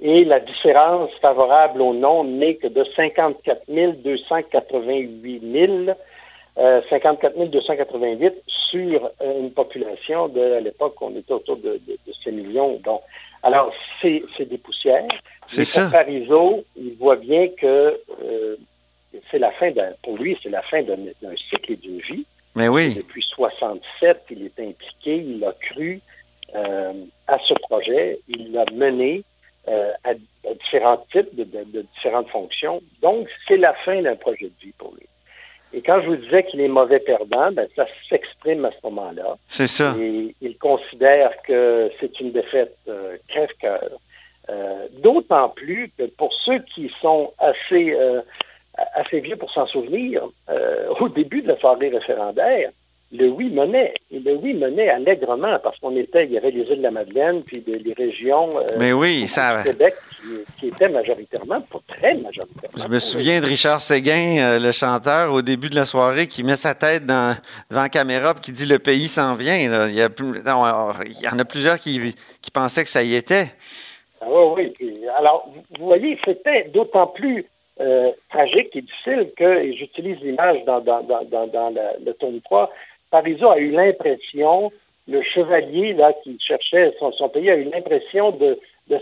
Et la différence favorable au non n'est que de 54 288 000, 54 288 sur euh, une population de, à l'époque, on était autour de, de, 6 millions. Donc, alors, c'est des poussières. C'est ça. Parizeau, il voit bien que euh, c'est la fin pour lui, c'est la fin d'un cycle et d'une vie. Mais oui. Depuis 67, il est impliqué, il a cru euh, à ce projet, il l'a mené euh, à, différents types de, différentes fonctions. Donc, c'est la fin d'un projet de vie pour lui. Et quand je vous disais qu'il est mauvais perdant, ben, ça s'exprime à ce moment-là. C'est ça. Et il considère que c'est une défaite euh, crève-cœur. D'autant plus que pour ceux qui sont assez assez vieux pour s'en souvenir, euh, au début de la soirée référendaire, le oui menait. Et le oui menait allègrement parce qu'on était, il y avait les îles de la Madeleine, puis les régions euh, Mais oui, ça... Québec qui, étaient majoritairement, pas très majoritairement. Je me souviens de Richard Séguin, euh, le chanteur, au début de la soirée, qui met sa tête devant la caméra et qui dit le pays s'en vient. Il, y a, il, y en a plusieurs qui, qui pensaient que ça y était. Ah oui, oui. Alors, vous voyez, c'était d'autant plus euh, tragique et difficile que, et j'utilise l'image dans, dans, le, tome 3, Parizeau a eu l'impression, le chevalier là, qui cherchait son, pays a eu l'impression de,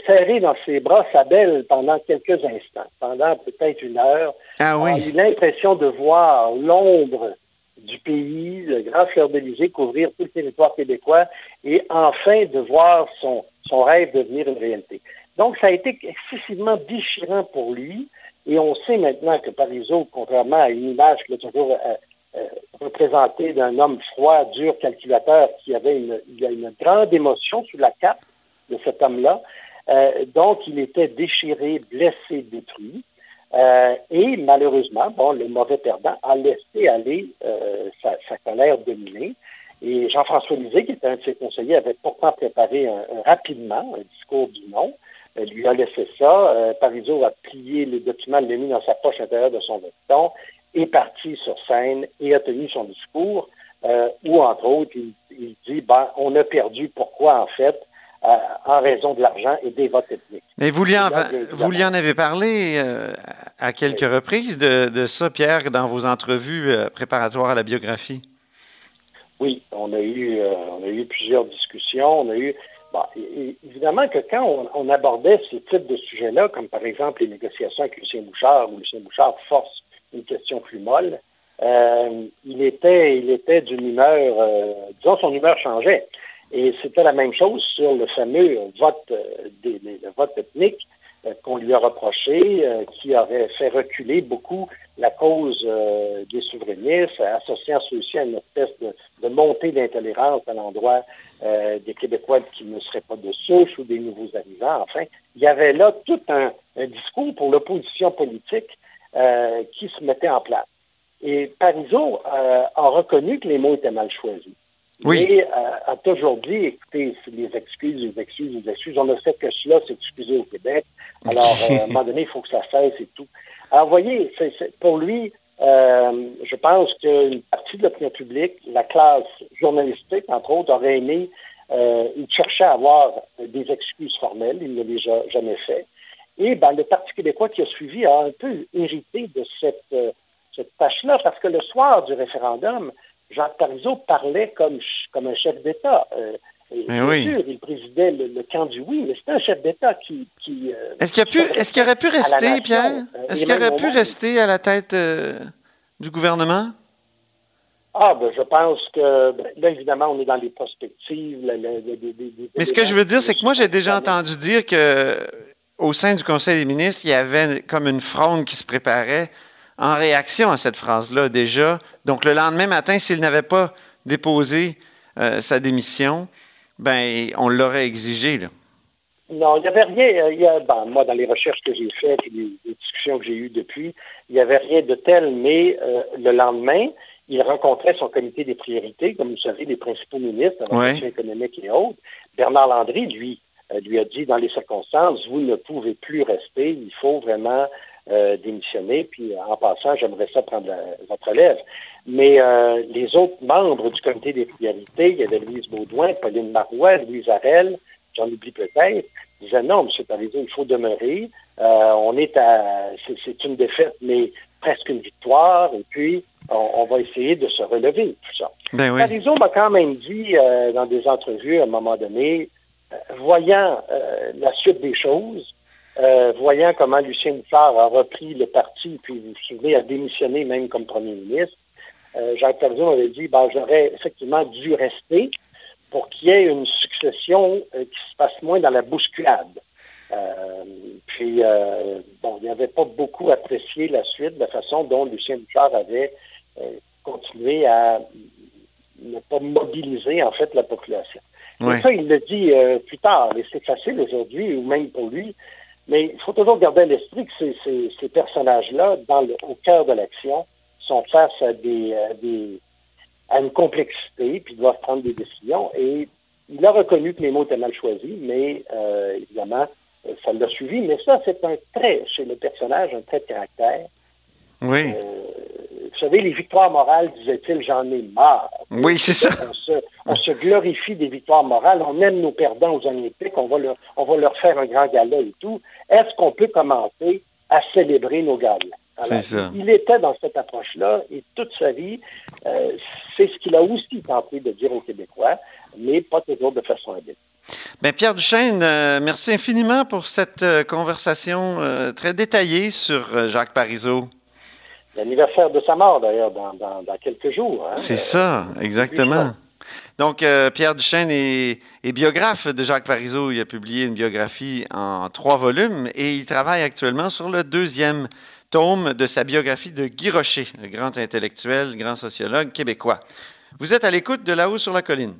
serrer dans ses bras sa belle pendant quelques instants, pendant peut-être une heure. Ah oui. a eu l'impression de voir l'ombre du pays, le grand fleur d'Élysée couvrir tout le territoire québécois et enfin de voir son, son rêve devenir une réalité. Donc ça a été excessivement déchirant pour lui. Et on sait maintenant que Parizeau, contrairement à une image qu'il a toujours euh, représenté d'un homme froid, dur, calculateur, qui avait une, une grande émotion sous la cape de cet homme-là. donc, il était déchiré, blessé, détruit. et malheureusement, bon, le mauvais perdant a laissé aller sa, colère dominer. Et Jean-François Lisée, qui était un de ses conseillers, avait pourtant préparé rapidement un discours du non. Elle lui a laissé ça. Euh, Parizeau a plié le document, l'a mis dans sa poche intérieure de son veston, est parti sur scène et a tenu son discours euh, où, entre autres, il, dit ben, on a perdu. Pourquoi, en fait euh, en raison de l'argent et des votes ethniques. Mais vous lui en, vous lui en avez parlé à quelques reprises de, de, ça, Pierre, dans vos entrevues préparatoires à la biographie? Oui, on a eu, euh, on a eu plusieurs discussions. On a eu, évidemment que quand on, abordait ce type de sujets-là, comme par exemple les négociations avec Lucien Bouchard, où Lucien Bouchard force une question plus molle, euh, il était, il était d'une humeur, euh, disons, son humeur changeait. Et c'était la même chose sur le fameux vote, des, le vote ethnique qu'on lui a reproché, qui aurait fait reculer beaucoup la cause euh, des souverainistes, associant ceux-ci à une espèce de, montée d'intolérance à l'endroit euh, des Québécois qui ne seraient pas de souche ou des nouveaux arrivants. Enfin, il y avait là tout un, discours pour l'opposition politique euh, qui se mettait en place. Et Parizeau a reconnu que les mots étaient mal choisis. Oui. Et a toujours dit, écoutez, les excuses, les excuses, les excuses, on ne fait que cela, s'excuser au Québec. Alors, à un moment donné, il faut que ça cesse et tout. Alors, vous voyez, pour lui, euh, je pense qu'une partie de l'opinion publique, la classe journalistique, entre autres, aurait aimé, euh, il cherchait à avoir des excuses formelles, il ne l'a jamais fait. Et ben, le Parti québécois qui a suivi a un peu hérité de cette, euh, cette tâche-là, parce que le soir du référendum, Jacques Parizeau parlait comme, comme un chef d'État. Bien oui. sûr, il présidait le, camp du oui, mais c'était un chef d'État qui... Euh, est-ce qu'il est aurait pu rester, Pierre? Euh, est-ce qu'il aurait pu rester à la tête euh, du gouvernement? Ah, ben, je pense que, ben, là, évidemment, on est dans les perspectives. mais ce que je veux dire, c'est que moi, j'ai déjà entendu dire que au sein du Conseil des ministres, il y avait comme une fronde qui se préparait en réaction à cette phrase-là déjà. Donc, le lendemain matin, s'il n'avait pas déposé sa démission, ben, on l'aurait exigé, là. Non, il n'y avait rien. Il y a, ben, moi, dans les recherches que j'ai faites et les, discussions que j'ai eues depuis, il n'y avait rien de tel, mais euh, le lendemain, il rencontrait son comité des priorités, comme vous savez, les principaux ministres de la économique et autres. Bernard Landry, lui, euh, lui a dit, dans les circonstances, vous ne pouvez plus rester, il faut vraiment euh, démissionner. Puis en passant, j'aimerais ça prendre votre relève. Mais euh, les autres membres du comité des priorités, il y avait Louise Baudouin, Pauline Marois, Louise Arel, j'en oublie peut-être, disaient non, M. Parizeau, il faut demeurer. Euh, on est à c'est une défaite, mais presque une victoire, et puis on, va essayer de se relever, tout ça. Ben m'a quand même dit dans des entrevues à un moment donné, voyant la suite des choses, euh, voyant comment Lucien Bouchard a repris le parti, puis vous vous souvenez, a démissionné même comme premier ministre, euh, Jacques Parizeau avait dit, ben, j'aurais effectivement dû rester pour qu'il y ait une succession euh, qui se passe moins dans la bousculade. puis, bon, il n'avait pas beaucoup apprécié la suite, la façon dont Lucien Bouchard avait continué à ne pas mobiliser, en fait, la population. Et ça, il le dit plus tard, et c'est facile aujourd'hui, ou même pour lui, mais il faut toujours garder à l'esprit que ces, personnages-là, au cœur de l'action, sont face à, des, à, une complexité, puis doivent prendre des décisions. Et il a reconnu que les mots étaient mal choisis, mais euh, évidemment, ça l'a suivi. Mais ça, c'est un trait chez le personnage, un trait de caractère. Oui. Euh, vous savez, les victoires morales, disait-il, j'en ai marre. Oui, c'est ça. On se, glorifie des victoires morales, on aime nos perdants aux Olympiques, on va leur, on va leur faire un grand gala et tout. Est-ce qu'on peut commencer à célébrer nos galas? ça. Il était dans cette approche-là et toute sa vie, euh, c'est ce qu'il a aussi tenté de dire aux Québécois, mais pas toujours de façon habile. Bien, Pierre Duchesne, euh, merci infiniment pour cette euh, conversation très détaillée sur Jacques Parizeau l'anniversaire de sa mort, d'ailleurs, dans, quelques jours. Hein. C'est ça, exactement. Donc, euh, Pierre Duchesne est, biographe de Jacques Parizeau. Il a publié une biographie en trois volumes et il travaille actuellement sur le deuxième tome de sa biographie de Guy Rocher, le grand intellectuel, grand sociologue québécois. Vous êtes à l'écoute de là-haut sur la colline.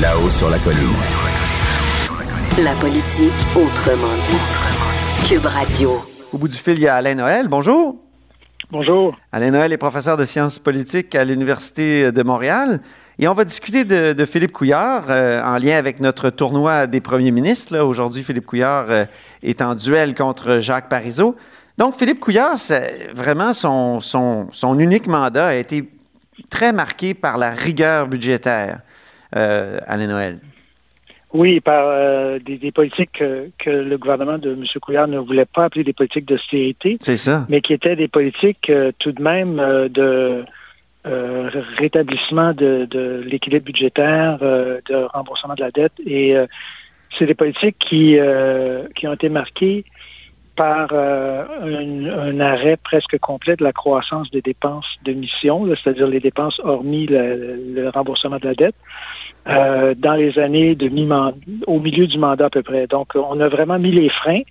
Là-haut sur la colline. La politique autrement dit. Cube Radio. Au bout du fil, il y a Alain Noël. Bonjour. Bonjour. Alain Noël est professeur de sciences politiques à l'Université de Montréal. Et on va discuter de, Philippe Couillard euh, en lien avec notre tournoi des premiers ministres. Aujourd'hui, Philippe Couillard euh, est en duel contre Jacques Parizeau. Donc, Philippe Couillard, vraiment, son, son, unique mandat a été très marqué par la rigueur budgétaire, euh, Alain Noël. Oui, par euh, des, politiques que, le gouvernement de M. Couillard ne voulait pas appeler des politiques d'austérité. C'est ça. Mais qui étaient des politiques euh, tout de même de rétablissement de, l'équilibre budgétaire, de remboursement de la dette. Et c'est des politiques qui, qui ont été marquées par euh, un, arrêt presque complet de la croissance des dépenses de mission, c'est-à-dire les dépenses hormis le, remboursement de la dette, euh, dans les années de mi au milieu du mandat à peu près. Donc, on a vraiment mis les freins.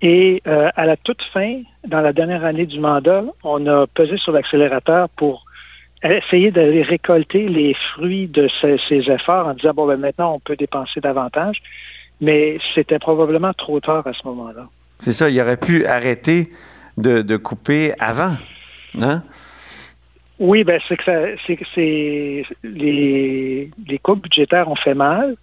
Et euh, à la toute fin, dans la dernière année du mandat, on a pesé sur l'accélérateur pour essayer d'aller récolter les fruits de ces, efforts en disant, bon, ben, maintenant, on peut dépenser davantage. Mais c'était probablement trop tard à ce moment-là. C'est ça, il aurait pu arrêter de, couper avant. Hein? Oui, ben c'est que, les, coupes budgétaires ont fait mal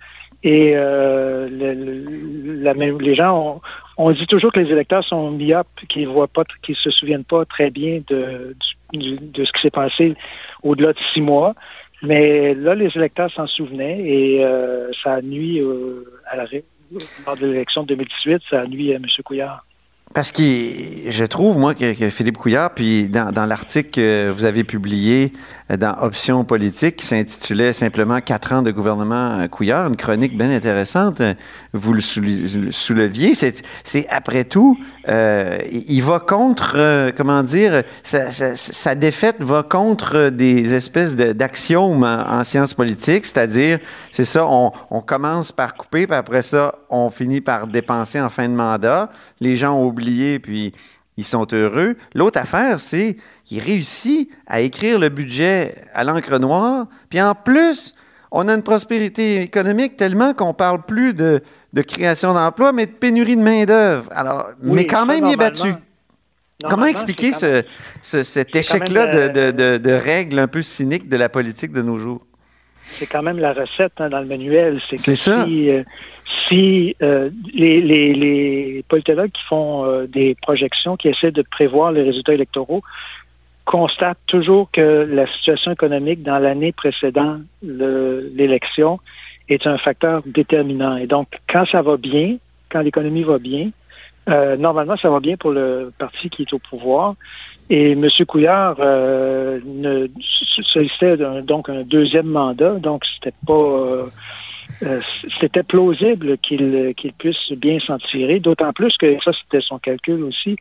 et euh, les gens ont, dit toujours que les électeurs sont myopes, qu'ils voient pas, qu'ils se souviennent pas très bien de, ce qui s'est passé au-delà de six mois. Mais là, les électeurs s'en souvenaient et euh, ça a nuit à la, lors de l'élection de 2018, ça a nuit à M. Couillard. Parce que je trouve, moi, que, Philippe Couillard, puis dans, l'article que vous avez publié dans Options politiques, qui s'intitulait simplement Quatre ans de gouvernement Couillard, une chronique bien intéressante, vous le souleviez. C'est après tout, euh, il va contre, euh, comment dire, sa, défaite va contre des espèces d'axiomes en, sciences politiques, c'est-à-dire, c'est ça, on, on, commence par couper, puis après ça, on finit par dépenser en fin de mandat. Les gens ont oublié, puis ils sont heureux. L'autre affaire, c'est qu'il réussit à écrire le budget à l'encre noire, puis en plus, on a une prospérité économique tellement qu'on parle plus de, création d'emplois, mais de pénurie de main-d'œuvre. Alors, mais quand même, il est battu. Comment expliquer cet échec-là de, règles un peu cyniques de la politique de nos jours? C'est quand même la recette hein, dans le manuel. C'est que ça. si, euh, si euh, les, politologues qui font euh, des projections, qui essaient de prévoir les résultats électoraux, constatent toujours que la situation économique dans l'année précédant l'élection est un facteur déterminant. Et donc, quand ça va bien, quand l'économie va bien, euh, normalement, ça va bien pour le parti qui est au pouvoir. Et M. Couillard ne sollicitait donc un deuxième mandat, donc c'était pas euh, c'était plausible qu'il puisse bien s'en tirer, d'autant plus que ça, c'était son calcul aussi.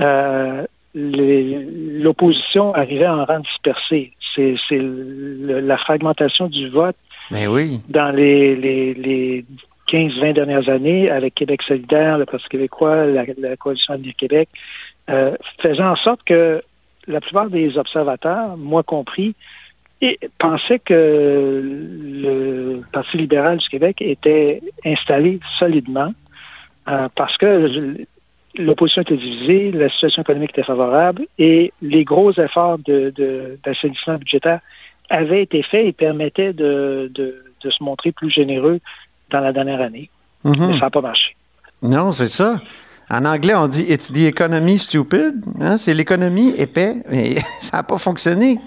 Euh, l'opposition arrivait en rang dispersé. C'est la fragmentation du vote ben oui. dans les, les, 15-20 dernières années avec Québec solidaire, le Parti québécois, la, Coalition Avenir Québec, euh, faisant en sorte que la plupart des observateurs, moi compris, et pensait que le Parti libéral du Québec était installé solidement euh, parce que l'opposition était divisée, la situation économique était favorable et les gros efforts d'assainissement de, budgétaire avaient été faits et permettaient de, se montrer plus généreux dans la dernière année. Mm-hmm. Mais ça n'a pas marché. Non, c'est ça. En anglais, on dit It's the economy stupid. Hein? C'est l'économie épais, mais <laughs> ça n'a pas fonctionné.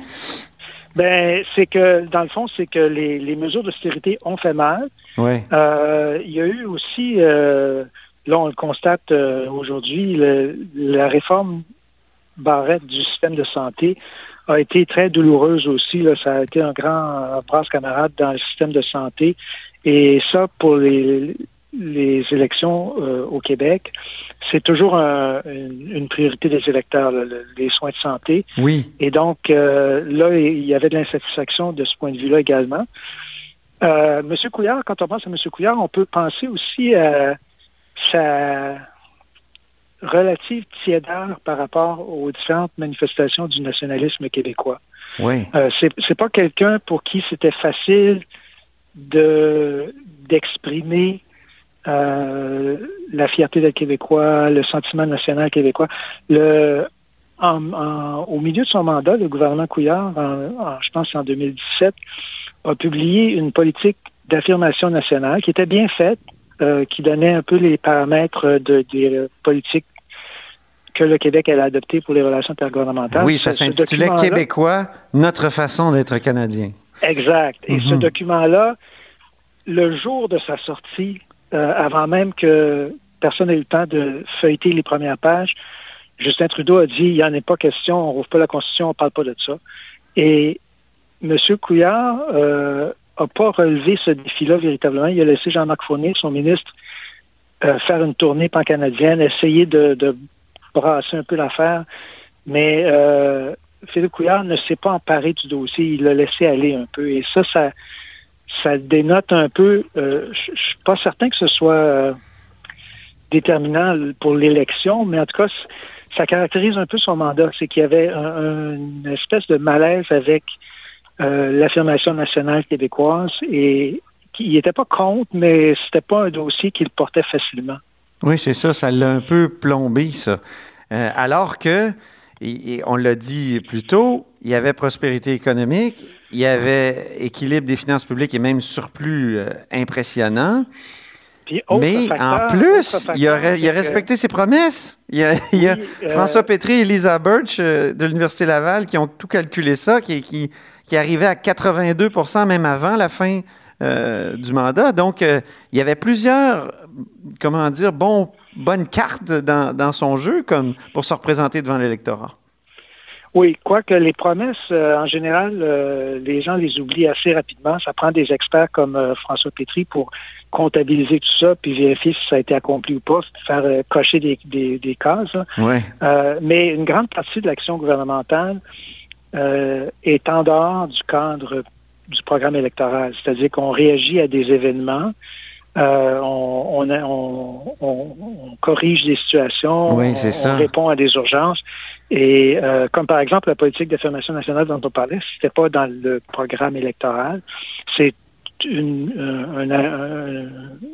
Ben, c'est que, dans le fond, c'est que les, mesures d'austérité ont fait mal. Euh, il y a eu aussi, euh, là, on le constate euh, aujourd'hui, la réforme barrette du système de santé a été très douloureuse aussi. Ça a été un grand brasse camarade dans le système de santé. Et ça, pour les, les élections euh, au Québec, c'est toujours une, priorité des électeurs, les soins de santé. Oui. Et donc, euh, là, il y avait de l'insatisfaction de ce point de vue-là également. Monsieur Couillard, quand on pense à M. Couillard, on peut penser aussi à sa, relative tiédeur par rapport aux différentes manifestations du nationalisme québécois. Oui. Euh, c'est pas quelqu'un pour qui c'était facile de d'exprimer euh, la fierté des Québécois, le sentiment national québécois. Le, au milieu de son mandat, le gouvernement Couillard, je pense en 2017, a publié une politique d'affirmation nationale qui était bien faite, euh, qui donnait un peu les paramètres de, des politiques que le Québec allait adopter pour les relations intergouvernementales. Oui, ça s'intitulait Québécois, notre façon d'être Canadien. Exact. Et ce mhm. document-là, le jour de sa sortie, euh, avant même que personne n'ait eu le temps de feuilleter les premières pages, Justin Trudeau a dit, il n'y en a pas question, on ne rouvre pas la Constitution, on ne parle pas de ça. Et M. Couillard n'a euh, pas relevé ce défi-là véritablement. Il a laissé Jean-Marc Fournier, son ministre, euh, faire une tournée pan-canadienne, essayer de, brasser un peu l'affaire. Mais Philippe Couillard ne s'est pas emparé du dossier, il l'a laissé aller un peu. Et ça, ça, dénote un peu, euh, je ne suis pas certain que ce soit euh, déterminant pour l'élection, mais en tout cas, ça caractérise un peu son mandat. C'est qu'il y avait une espèce de malaise avec euh, l'affirmation nationale québécoise et il n'était pas contre, mais c'était pas un dossier qu'il portait facilement. Oui, c'est ça, ça l'a un peu plombé, ça. alors que, on l'a dit plus tôt, il y avait prospérité économique, il y avait équilibre des finances publiques et même surplus euh, impressionnant. Mais en plus, il, a, respecté ses promesses. Il y a, euh, François Pétry et Lisa Birch euh, de l'Université Laval qui ont tout calculé ça, qui, qui, qui arrivait à 82% même avant la fin du mandat. Donc, il y avait plusieurs, comment dire, bon, bonnes cartes dans, dans son jeu comme pour se représenter devant l'électorat. Oui, quoique les promesses, euh, en général, euh, les gens les oublient assez rapidement. Ça prend des experts comme euh, François Pétry pour comptabiliser tout ça, puis vérifier si ça a été accompli ou pas, faire cocher des, des, cases. mais une grande partie de l'action gouvernementale est en dehors du cadre du programme électoral. C'est-à-dire qu'on réagit à des événements, on, on, corrige des situations, on, répond à des urgences. Et euh, comme par exemple la politique d'affirmation nationale dont on parlait, ce n'était pas dans le programme électoral. C'est une, euh,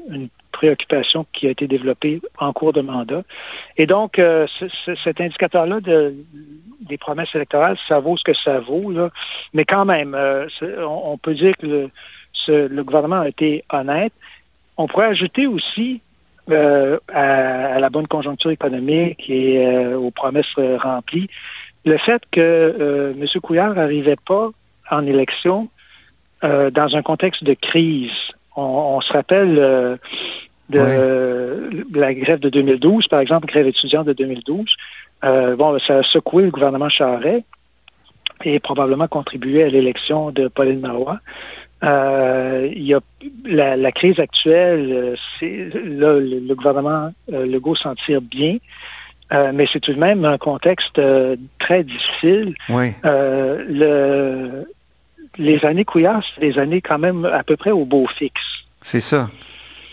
une, préoccupation qui a été développée en cours de mandat. Et donc, euh, cet indicateur-là de, des promesses électorales, ça vaut ce que ça vaut. Là. Mais quand même, on, peut dire que le, gouvernement a été honnête. On pourrait ajouter aussi euh, à, la bonne conjoncture économique et euh, aux promesses euh, remplies. Le fait que M. Couillard n'arrivait pas en élection dans un contexte de crise. On, se rappelle de la grève de 2012, par exemple, grève étudiante de 2012. bon, ça a secoué le gouvernement Charret et probablement contribué à l'élection de Pauline Marois. Euh, y a la, crise actuelle, euh, c'est là, le, gouvernement euh, Legault s'en tire bien. mais c'est tout de même un contexte très difficile. Oui. Le, les années Couillard, c'est des années quand même à peu près au beau fixe. C'est ça.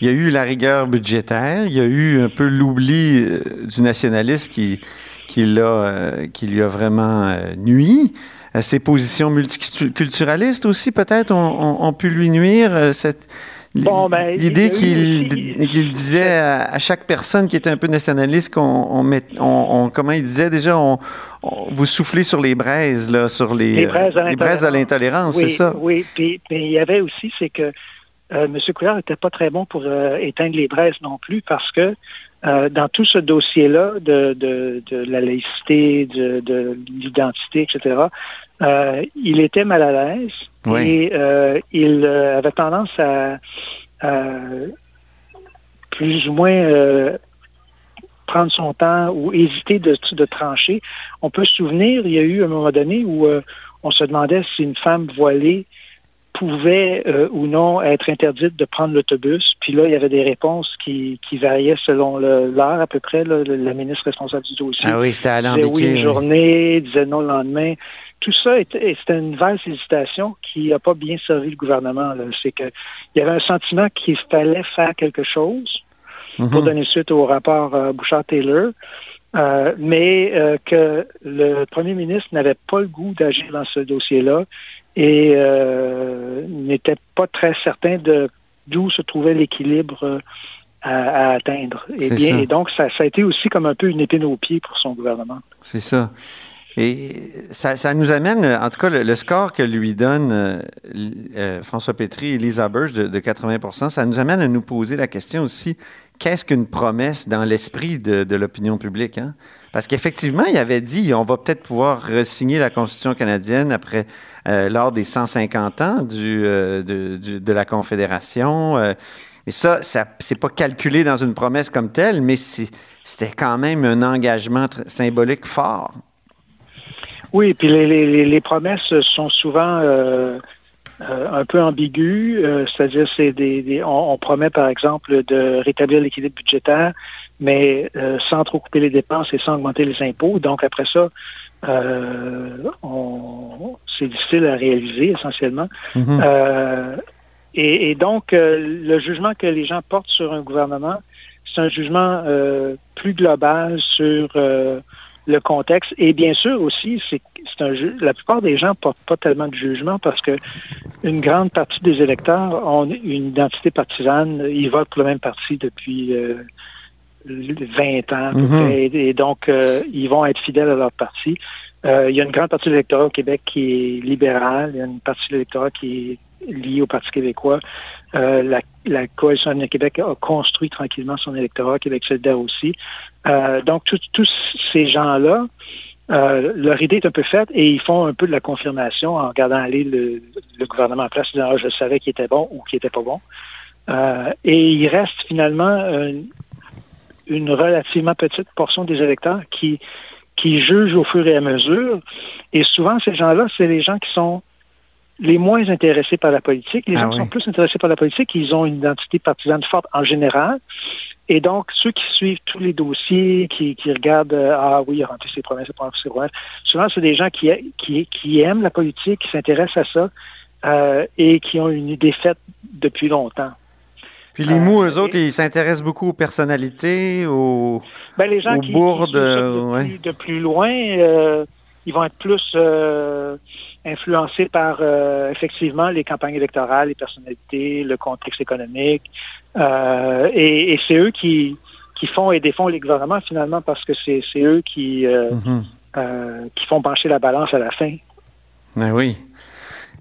Il y a eu la rigueur budgétaire, il y a eu un peu l'oubli du nationalisme qui, qui, qui lui a vraiment nui. Euh, ses positions multiculturalistes aussi, peut-être, ont, pu lui nuire. Euh, cette, ben, L'idée qu'il disait à, chaque personne qui était un peu nationaliste qu'on met, on, comment il disait déjà, on, vous soufflez sur les braises, là, sur les, les braises à l'intolérance, c'est ça? Oui, puis, il y avait aussi, c'est que euh, M. Couillard n'était pas très bon pour éteindre les braises non plus parce que dans tout ce dossier-là de, la laïcité, de l'identité, etc., euh, il était mal à l'aise et euh, il euh, avait tendance à, plus ou moins prendre son temps ou hésiter de, trancher. On peut se souvenir, il y a eu un moment donné où on se demandait si une femme voilée pouvait ou non être interdite de prendre l'autobus. Puis là, il y avait des réponses qui, variaient selon l'heure à peu près. la ministre responsable du dossier ah oui, c'était disait oui une journée, disait non le lendemain tout ça, c'était une vaste hésitation qui n'a pas bien servi le gouvernement. C'est qu'il y avait un sentiment qu'il fallait faire quelque chose. pour mhm. donner suite au rapport Bouchard-Taylor. Mais que le premier ministre n'avait pas le goût d'agir dans ce dossier-là et n'était pas très certain de d'où se trouvait l'équilibre à, atteindre. Et, bien, et donc, ça, a été aussi comme un peu une épine au pied pour son gouvernement. C'est ça. Et ça, nous amène, en tout cas, le, score que lui donne euh, euh, François Pétry et Lisa Burge de, 80% ça nous amène à nous poser la question aussi, qu'est-ce qu'une promesse dans l'esprit de, l'opinion publique? Hein? Parce qu'effectivement, il avait dit, on va peut-être pouvoir signer la Constitution canadienne après, euh, lors des 150 ans du, de la Confédération. Et ça, ça c'est pas calculé dans une promesse comme telle, mais c'était quand même un engagement symbolique fort. Oui, puis les, promesses sont souvent euh, euh, un peu ambiguës, euh, c'est-à-dire c'est des, on, promet par exemple de rétablir l'équilibre budgétaire, mais sans trop couper les dépenses et sans augmenter les impôts. Donc après ça, c'est difficile à réaliser essentiellement. Mm-hmm. Et, donc, euh, le jugement que les gens portent sur un gouvernement, c'est un jugement euh, plus global sur euh, le contexte. Et bien sûr aussi, c'est un la plupart des gens ne portent pas tellement de jugement parce que une grande partie des électeurs ont une identité partisane. Ils votent pour le même parti depuis 20 ans. Mm-hmm. et, donc, ils vont être fidèles à leur parti. il y a une grande partie de l'électorat au Québec qui est libérale. Il y a une partie de l'électorat qui est lié au Parti québécois. Euh, la, Coalition Avenir Québec a construit tranquillement son électorat, Québec solidaire aussi. Euh, donc, tous ces gens-là, euh, leur idée est un peu faite et ils font un peu de la confirmation en regardant aller le, gouvernement en place, disant ah, je savais qu'il était bon ou qu'il n'était pas bon. et il reste finalement une relativement petite portion des électeurs qui jugent au fur et à mesure. Et souvent, ces gens-là, c'est les gens qui sont les moins intéressés par la politique. Les ah gens qui sont plus intéressés par la politique, ils ont une identité partisane forte en général. Et donc, ceux qui suivent tous les dossiers, qui, regardent, euh, ah oui, il a rempli ses promesses, ses promesses, souvent, c'est des gens qui, qui, aiment la politique, qui s'intéressent à ça euh, et qui ont une idée faite depuis longtemps. Puis les mous, eux autres, ils s'intéressent beaucoup aux personnalités, aux, ben, les gens qui, bourdes. de, plus, loin, euh, ils vont être plus influencés par euh, effectivement les campagnes électorales, les personnalités, le contexte économique. Euh, et, c'est eux qui, qui font et défont les gouvernements finalement parce que c'est eux qui, euh, mhm. qui font pencher la balance à la fin. Ben oui.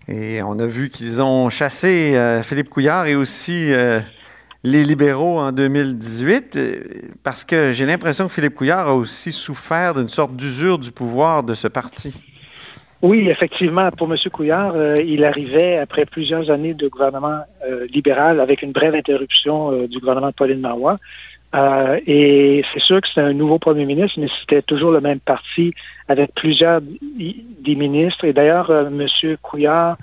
Et on a vu qu'ils ont chassé Philippe Couillard et aussi les libéraux en 2018, parce que j'ai l'impression que Philippe Couillard a aussi souffert d'une sorte d'usure du pouvoir de ce parti. Oui, effectivement, pour M. Couillard, euh, il arrivait après plusieurs années de gouvernement euh, libéral avec une brève interruption euh, du gouvernement de Pauline Marois. et c'est sûr que c'était un nouveau premier ministre, mais c'était toujours le même parti avec plusieurs des ministres. Et d'ailleurs, M. Couillard,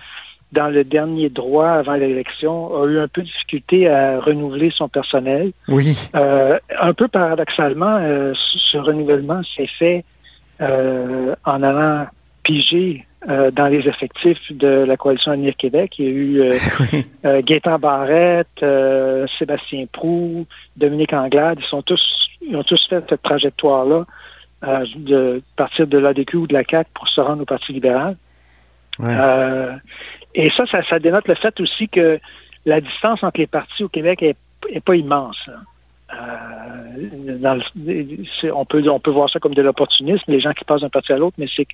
dans le dernier droit avant l'élection, a eu un peu de difficulté à renouveler son personnel. Oui. un peu paradoxalement, ce renouvellement s'est fait en allant piger euh, dans les effectifs de la coalition Avenir Québec. Il y a eu euh, <laughs> euh, Gaétan Barrette, Sébastien Prou, Dominique Anglade. Ils, sont tous, ils ont tous fait cette trajectoire-là de partir de l'ADQ ou de la CAC pour se rendre au Parti libéral. et ça, ça, dénote le fait aussi que la distance entre les partis au Québec n'est pas immense. on, peut, on peut voir ça comme de l'opportunisme, les gens qui passent d'un parti à l'autre, mais c'est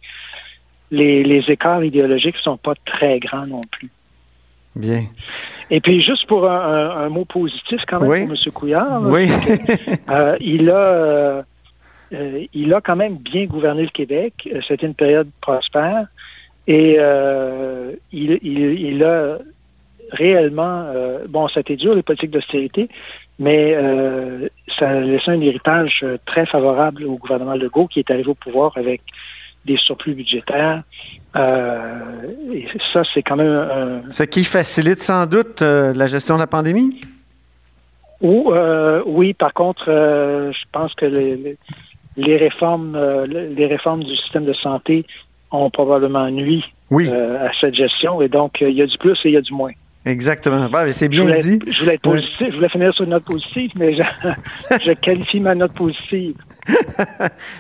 les, écarts idéologiques ne sont pas très grands non plus. Bien. Et puis, juste pour un, mot positif quand même pour M. Couillard, oui. <laughs> Euh, il, a, euh, il a quand même bien gouverné le Québec. Euh, c'était une période prospère. Et il, a réellement, bon, ça a été dur, les politiques d'austérité, mais ça a laissé un héritage très favorable au gouvernement Legault qui est arrivé au pouvoir avec des surplus budgétaires. Euh, et ça, c'est quand même... Un... Ce qui facilite sans doute euh, la gestion de la pandémie? Ou, euh, oui, par contre, je pense que les, réformes, les réformes du système de santé ont probablement nuit à cette gestion. Et donc, il y a du plus et il y a du moins. Exactement. c'est bien dit. Je voulais, être positif, je voulais finir sur une note positive, mais je, <laughs> qualifie ma note positive. <laughs>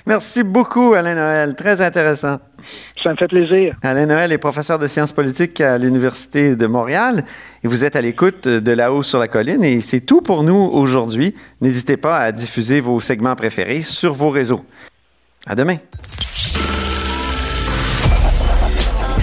Merci beaucoup, Alain Noël. Très intéressant. Ça me fait plaisir. Alain Noël est professeur de sciences politiques à l'Université de Montréal et vous êtes à l'écoute de là-haut sur la colline et c'est tout pour nous aujourd'hui. N'hésitez pas à diffuser vos segments préférés sur vos réseaux. À demain.